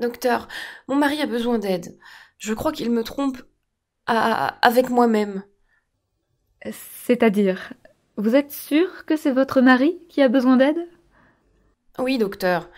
Docteur, mon mari a besoin d'aide. Je crois qu'il me trompe avec moi-même. C'est-à-dire, vous êtes sûr que c'est votre mari qui a besoin d'aide? Oui, docteur.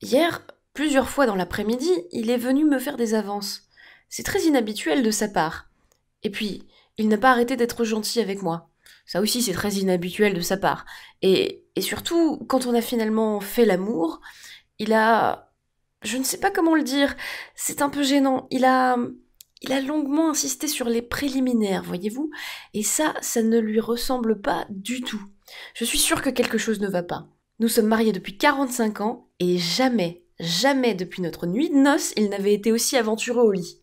Hier, plusieurs fois dans l'après-midi, il est venu me faire des avances. C'est très inhabituel de sa part. Et puis, il n'a pas arrêté d'être gentil avec moi. Ça aussi, c'est très inhabituel de sa part. Et, et surtout, quand on a finalement fait l'amour, il a... Je ne sais pas comment le dire. C'est un peu gênant. Il a... Il a longuement insisté sur les préliminaires, voyez-vous, et ça, ça ne lui ressemble pas du tout. Je suis sûre que quelque chose ne va pas. Nous sommes mariés depuis 45 ans, et jamais, jamais depuis notre nuit de noces, il n'avait été aussi aventureux au lit.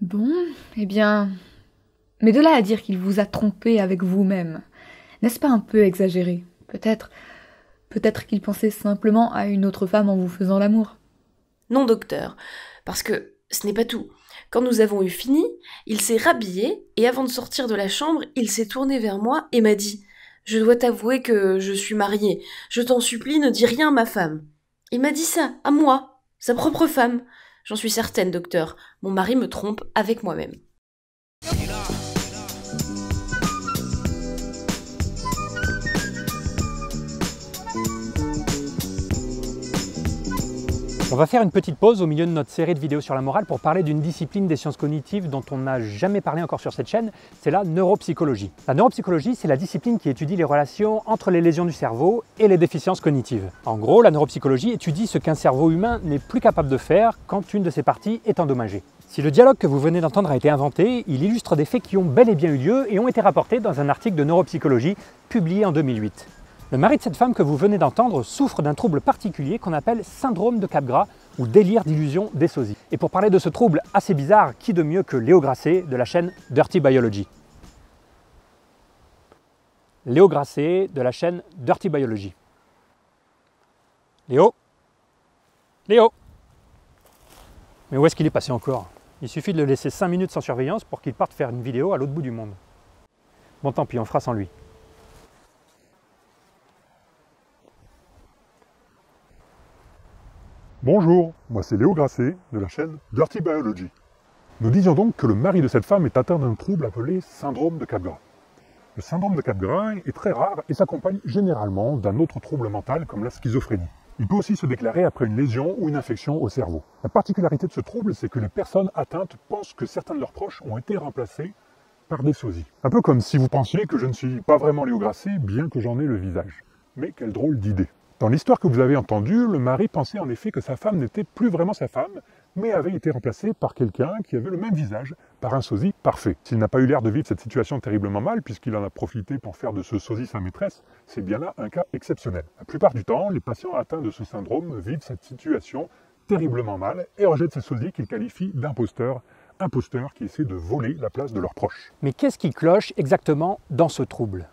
Bon, eh bien. Mais de là à dire qu'il vous a trompé avec vous-même, n'est-ce pas un peu exagéré? Peut-être. Peut-être qu'il pensait simplement à une autre femme en vous faisant l'amour. Non, docteur, parce que ce n'est pas tout. Quand nous avons eu fini, il s'est rhabillé et avant de sortir de la chambre, il s'est tourné vers moi et m'a dit Je dois t'avouer que je suis marié. Je t'en supplie, ne dis rien à ma femme. Il m'a dit ça, à moi, sa propre femme. J'en suis certaine, docteur. Mon mari me trompe avec moi-même. On va faire une petite pause au milieu de notre série de vidéos sur la morale pour parler d'une discipline des sciences cognitives dont on n'a jamais parlé encore sur cette chaîne, c'est la neuropsychologie. La neuropsychologie, c'est la discipline qui étudie les relations entre les lésions du cerveau et les déficiences cognitives. En gros, la neuropsychologie étudie ce qu'un cerveau humain n'est plus capable de faire quand une de ses parties est endommagée. Si le dialogue que vous venez d'entendre a été inventé, il illustre des faits qui ont bel et bien eu lieu et ont été rapportés dans un article de neuropsychologie publié en 2008. Le mari de cette femme que vous venez d'entendre souffre d'un trouble particulier qu'on appelle syndrome de Capgras ou délire d'illusion des sosies. Et pour parler de ce trouble assez bizarre, qui de mieux que Léo Grasset de la chaîne Dirty Biology? Léo Grasset de la chaîne Dirty Biology. Léo? Léo? Mais où est-ce qu'il est passé encore? Il suffit de le laisser 5 minutes sans surveillance pour qu'il parte faire une vidéo à l'autre bout du monde. Bon tant pis, on fera sans lui. Bonjour, moi c'est Léo Grasset de la chaîne Dirty Biology. Nous disions donc que le mari de cette femme est atteint d'un trouble appelé syndrome de Capgras. Le syndrome de Capgras est très rare et s'accompagne généralement d'un autre trouble mental comme la schizophrénie. Il peut aussi se déclarer après une lésion ou une infection au cerveau. La particularité de ce trouble, c'est que les personnes atteintes pensent que certains de leurs proches ont été remplacés par des sosies. Un peu comme si vous pensiez que je ne suis pas vraiment Léo Grasset, bien que j'en ai le visage. Mais quelle drôle d'idée. Dans l'histoire que vous avez entendue, le mari pensait en effet que sa femme n'était plus vraiment sa femme, mais avait été remplacée par quelqu'un qui avait le même visage, par un sosie parfait. S'il n'a pas eu l'air de vivre cette situation terriblement mal, puisqu'il en a profité pour faire de ce sosie sa maîtresse, c'est bien là un cas exceptionnel. La plupart du temps, les patients atteints de ce syndrome vivent cette situation terriblement mal et rejettent ces sosies qu'ils qualifient d'imposteurs, imposteurs qui essaient de voler la place de leurs proches. Mais qu'est-ce qui cloche exactement dans ce trouble?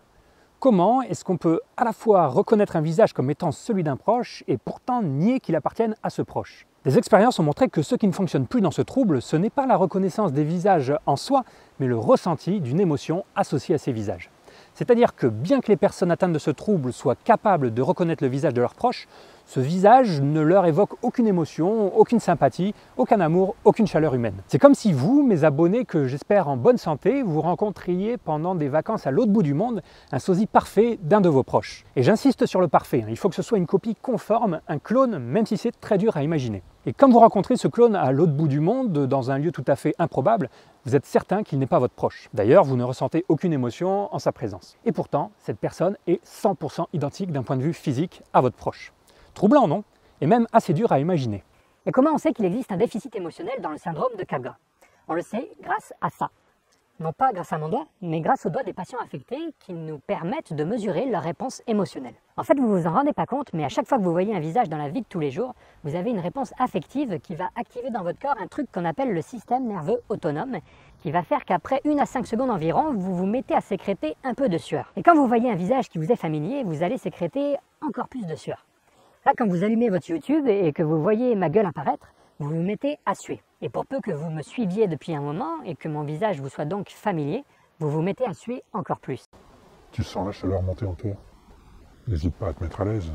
Comment est-ce qu'on peut à la fois reconnaître un visage comme étant celui d'un proche et pourtant nier qu'il appartienne à ce proche Des expériences ont montré que ce qui ne fonctionne plus dans ce trouble, ce n'est pas la reconnaissance des visages en soi, mais le ressenti d'une émotion associée à ces visages. C'est-à-dire que bien que les personnes atteintes de ce trouble soient capables de reconnaître le visage de leurs proches, ce visage ne leur évoque aucune émotion, aucune sympathie, aucun amour, aucune chaleur humaine. C'est comme si vous, mes abonnés que j'espère en bonne santé, vous rencontriez pendant des vacances à l'autre bout du monde un sosie parfait d'un de vos proches. Et j'insiste sur le parfait, hein. il faut que ce soit une copie conforme, un clone, même si c'est très dur à imaginer. Et comme vous rencontrez ce clone à l'autre bout du monde, dans un lieu tout à fait improbable, vous êtes certain qu'il n'est pas votre proche. D'ailleurs, vous ne ressentez aucune émotion en sa présence. Et pourtant, cette personne est 100% identique d'un point de vue physique à votre proche. Troublant, non? Et même assez dur à imaginer. Et comment on sait qu'il existe un déficit émotionnel dans le syndrome de Capgras On le sait grâce à ça. Non pas grâce à mon doigt, mais grâce aux doigts des patients affectés qui nous permettent de mesurer leur réponse émotionnelle. En fait, vous vous en rendez pas compte, mais à chaque fois que vous voyez un visage dans la vie de tous les jours, vous avez une réponse affective qui va activer dans votre corps un truc qu'on appelle le système nerveux autonome, qui va faire qu'après une à 5 secondes environ, vous vous mettez à sécréter un peu de sueur. Et quand vous voyez un visage qui vous est familier, vous allez sécréter encore plus de sueur. Là, quand vous allumez votre YouTube et que vous voyez ma gueule apparaître, vous vous mettez à suer. Et pour peu que vous me suiviez depuis un moment et que mon visage vous soit donc familier, vous vous mettez à suer encore plus. Tu sens la chaleur monter en N'hésite pas à te mettre à l'aise.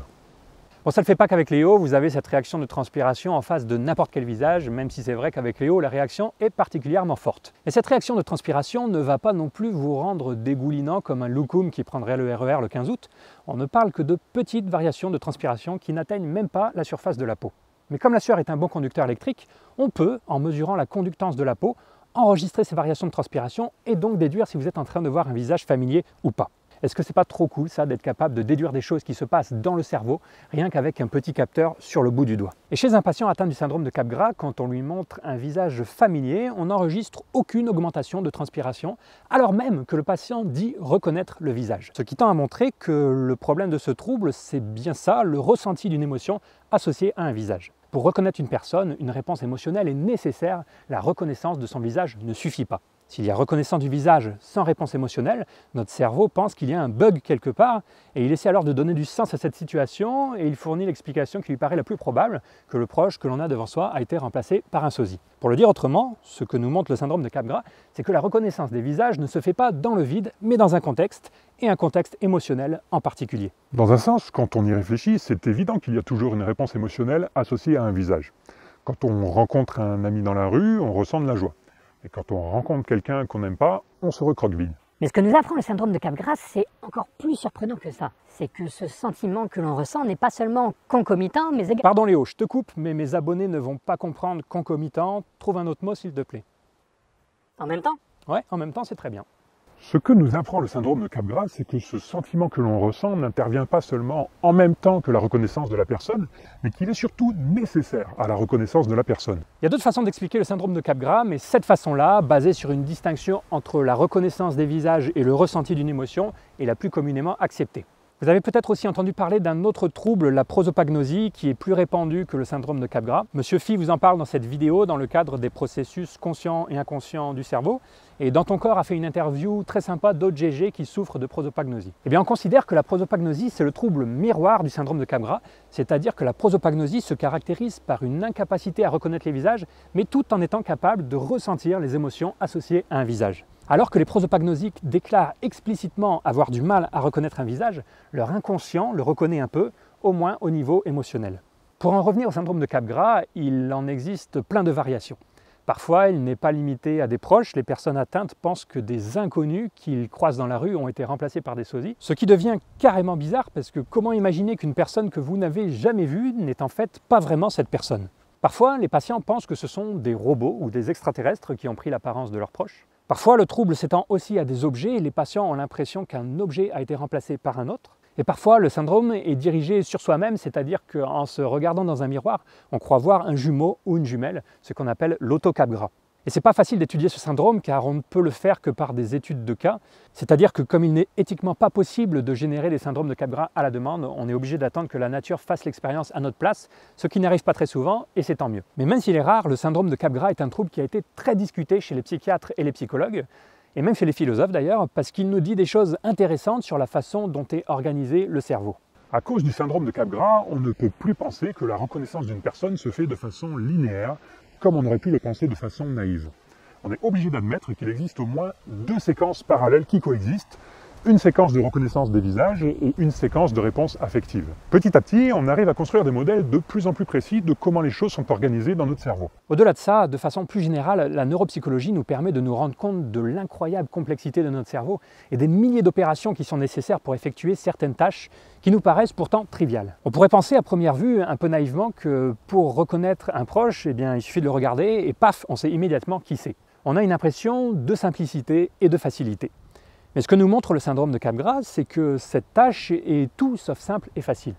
Bon, ça ne le fait pas qu'avec Léo, vous avez cette réaction de transpiration en face de n'importe quel visage, même si c'est vrai qu'avec Léo, la réaction est particulièrement forte. Et cette réaction de transpiration ne va pas non plus vous rendre dégoulinant comme un loukoum qui prendrait le RER e le 15 août. On ne parle que de petites variations de transpiration qui n'atteignent même pas la surface de la peau. Mais comme la sueur est un bon conducteur électrique, on peut, en mesurant la conductance de la peau, enregistrer ces variations de transpiration et donc déduire si vous êtes en train de voir un visage familier ou pas. Est-ce que c'est pas trop cool ça d'être capable de déduire des choses qui se passent dans le cerveau rien qu'avec un petit capteur sur le bout du doigt? Et chez un patient atteint du syndrome de Capgras, quand on lui montre un visage familier, on n'enregistre aucune augmentation de transpiration, alors même que le patient dit reconnaître le visage. Ce qui tend à montrer que le problème de ce trouble, c'est bien ça, le ressenti d'une émotion associée à un visage. Pour reconnaître une personne, une réponse émotionnelle est nécessaire, la reconnaissance de son visage ne suffit pas. S'il y a reconnaissance du visage sans réponse émotionnelle, notre cerveau pense qu'il y a un bug quelque part et il essaie alors de donner du sens à cette situation et il fournit l'explication qui lui paraît la plus probable que le proche que l'on a devant soi a été remplacé par un sosie. Pour le dire autrement, ce que nous montre le syndrome de Capgras, c'est que la reconnaissance des visages ne se fait pas dans le vide, mais dans un contexte, et un contexte émotionnel en particulier. Dans un sens, quand on y réfléchit, c'est évident qu'il y a toujours une réponse émotionnelle associée à un visage. Quand on rencontre un ami dans la rue, on ressent de la joie. Et quand on rencontre quelqu'un qu'on n'aime pas, on se recroqueville. Mais ce que nous apprend le syndrome de Capgras, c'est encore plus surprenant que ça. C'est que ce sentiment que l'on ressent n'est pas seulement concomitant, mais également... Pardon Léo, je te coupe, mais mes abonnés ne vont pas comprendre concomitant. Trouve un autre mot s'il te plaît. En même temps Ouais, en même temps, c'est très bien. Ce que nous apprend le syndrome de Capgras, c'est que ce sentiment que l'on ressent n'intervient pas seulement en même temps que la reconnaissance de la personne, mais qu'il est surtout nécessaire à la reconnaissance de la personne. Il y a d'autres façons d'expliquer le syndrome de Capgras, mais cette façon-là, basée sur une distinction entre la reconnaissance des visages et le ressenti d'une émotion, est la plus communément acceptée. Vous avez peut-être aussi entendu parler d'un autre trouble, la prosopagnosie, qui est plus répandu que le syndrome de Capgras. Monsieur Phi vous en parle dans cette vidéo dans le cadre des processus conscients et inconscients du cerveau. Et Dans ton corps a fait une interview très sympa d'OGG qui souffre de prosopagnosie. Eh bien, on considère que la prosopagnosie, c'est le trouble miroir du syndrome de Capgras, c'est-à-dire que la prosopagnosie se caractérise par une incapacité à reconnaître les visages, mais tout en étant capable de ressentir les émotions associées à un visage. Alors que les prosopagnosiques déclarent explicitement avoir du mal à reconnaître un visage, leur inconscient le reconnaît un peu, au moins au niveau émotionnel. Pour en revenir au syndrome de Capgras, il en existe plein de variations. Parfois, il n'est pas limité à des proches. Les personnes atteintes pensent que des inconnus qu'ils croisent dans la rue ont été remplacés par des sosies. Ce qui devient carrément bizarre parce que comment imaginer qu'une personne que vous n'avez jamais vue n'est en fait pas vraiment cette personne? Parfois, les patients pensent que ce sont des robots ou des extraterrestres qui ont pris l'apparence de leurs proches. Parfois, le trouble s'étend aussi à des objets et les patients ont l'impression qu'un objet a été remplacé par un autre. Et parfois, le syndrome est dirigé sur soi-même, c'est-à-dire qu'en se regardant dans un miroir, on croit voir un jumeau ou une jumelle, ce qu'on appelle l'autocapgras. Et c'est pas facile d'étudier ce syndrome car on ne peut le faire que par des études de cas. C'est-à-dire que comme il n'est éthiquement pas possible de générer des syndromes de Capgras à la demande, on est obligé d'attendre que la nature fasse l'expérience à notre place, ce qui n'arrive pas très souvent et c'est tant mieux. Mais même s'il est rare, le syndrome de Capgras est un trouble qui a été très discuté chez les psychiatres et les psychologues et même chez les philosophes d'ailleurs, parce qu'il nous dit des choses intéressantes sur la façon dont est organisé le cerveau. À cause du syndrome de Capgras, on ne peut plus penser que la reconnaissance d'une personne se fait de façon linéaire, comme on aurait pu le penser de façon naïve. On est obligé d'admettre qu'il existe au moins deux séquences parallèles qui coexistent, une séquence de reconnaissance des visages et une séquence de réponse affective. Petit à petit, on arrive à construire des modèles de plus en plus précis de comment les choses sont organisées dans notre cerveau. Au-delà de ça, de façon plus générale, la neuropsychologie nous permet de nous rendre compte de l'incroyable complexité de notre cerveau et des milliers d'opérations qui sont nécessaires pour effectuer certaines tâches qui nous paraissent pourtant triviales. On pourrait penser à première vue, un peu naïvement, que pour reconnaître un proche, eh bien, il suffit de le regarder et paf, on sait immédiatement qui c'est. On a une impression de simplicité et de facilité. Mais ce que nous montre le syndrome de Capgras, c'est que cette tâche est tout sauf simple et facile.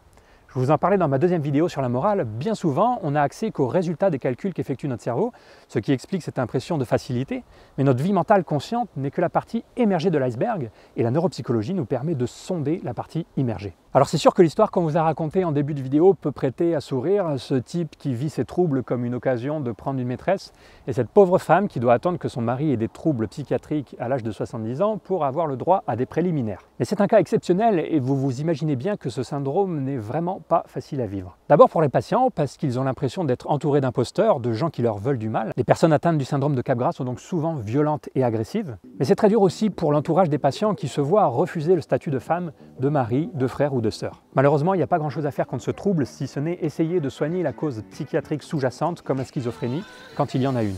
Je vous en parlais dans ma deuxième vidéo sur la morale, bien souvent on n'a accès qu'aux résultats des calculs qu'effectue notre cerveau, ce qui explique cette impression de facilité, mais notre vie mentale consciente n'est que la partie émergée de l'iceberg, et la neuropsychologie nous permet de sonder la partie immergée. Alors c'est sûr que l'histoire qu'on vous a racontée en début de vidéo peut prêter à sourire, ce type qui vit ses troubles comme une occasion de prendre une maîtresse, et cette pauvre femme qui doit attendre que son mari ait des troubles psychiatriques à l'âge de 70 ans pour avoir le droit à des préliminaires. Mais c'est un cas exceptionnel, et vous vous imaginez bien que ce syndrome n'est vraiment pas facile à vivre. D'abord pour les patients, parce qu'ils ont l'impression d'être entourés d'imposteurs, de gens qui leur veulent du mal. Les personnes atteintes du syndrome de Capgras sont donc souvent violentes et agressives. Mais c'est très dur aussi pour l'entourage des patients qui se voient refuser le statut de femme, de mari, de frère ou de. Malheureusement, il n'y a pas grand-chose à faire contre ce trouble si ce n'est essayer de soigner la cause psychiatrique sous-jacente comme la schizophrénie quand il y en a une.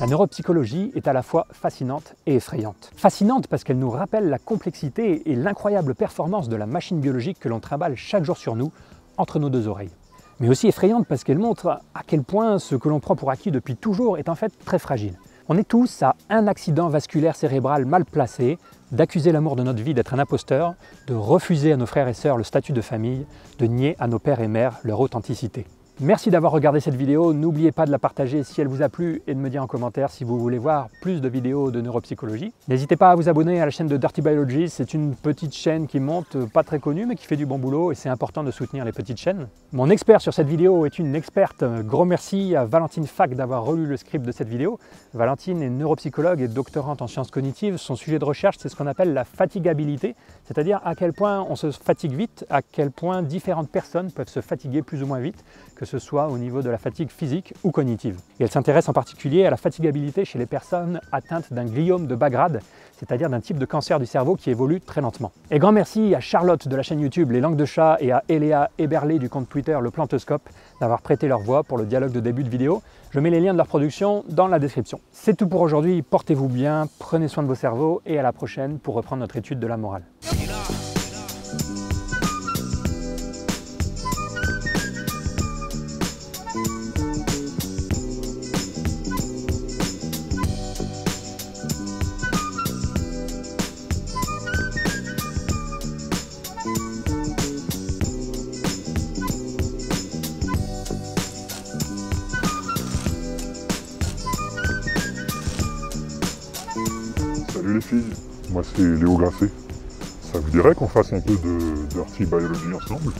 La neuropsychologie est à la fois fascinante et effrayante. Fascinante parce qu'elle nous rappelle la complexité et l'incroyable performance de la machine biologique que l'on trimballe chaque jour sur nous, entre nos deux oreilles. Mais aussi effrayante parce qu'elle montre à quel point ce que l'on prend pour acquis depuis toujours est en fait très fragile. On est tous à un accident vasculaire cérébral mal placé, d'accuser l'amour de notre vie d'être un imposteur, de refuser à nos frères et sœurs le statut de famille, de nier à nos pères et mères leur authenticité. Merci d'avoir regardé cette vidéo, n'oubliez pas de la partager si elle vous a plu et de me dire en commentaire si vous voulez voir plus de vidéos de neuropsychologie. N'hésitez pas à vous abonner à la chaîne de Dirty Biology, c'est une petite chaîne qui monte, pas très connue mais qui fait du bon boulot et c'est important de soutenir les petites chaînes. Mon expert sur cette vidéo est une experte, gros merci à Valentine Fac d'avoir relu le script de cette vidéo. Valentine est neuropsychologue et doctorante en sciences cognitives, son sujet de recherche c'est ce qu'on appelle la fatigabilité, c'est-à-dire à quel point on se fatigue vite, à quel point différentes personnes peuvent se fatiguer plus ou moins vite, que ce soit au niveau de la fatigue physique ou cognitive. Et elle s'intéresse en particulier à la fatigabilité chez les personnes atteintes d'un gliome de bas grade, c'est-à-dire d'un type de cancer du cerveau qui évolue très lentement. Et grand merci à Charlotte de la chaîne YouTube Les Langues de Chat et à Eléa Eberlé du compte Twitter Le Plantoscope d'avoir prêté leur voix pour le dialogue de début de vidéo. Je mets les liens de leur production dans la description. C'est tout pour aujourd'hui, portez-vous bien, prenez soin de vos cerveaux et à la prochaine pour reprendre notre étude de la morale. Les filles, moi c'est Léo Grasset. Ça vous dirait qu'on fasse un peu de Dirty Biology ensemble?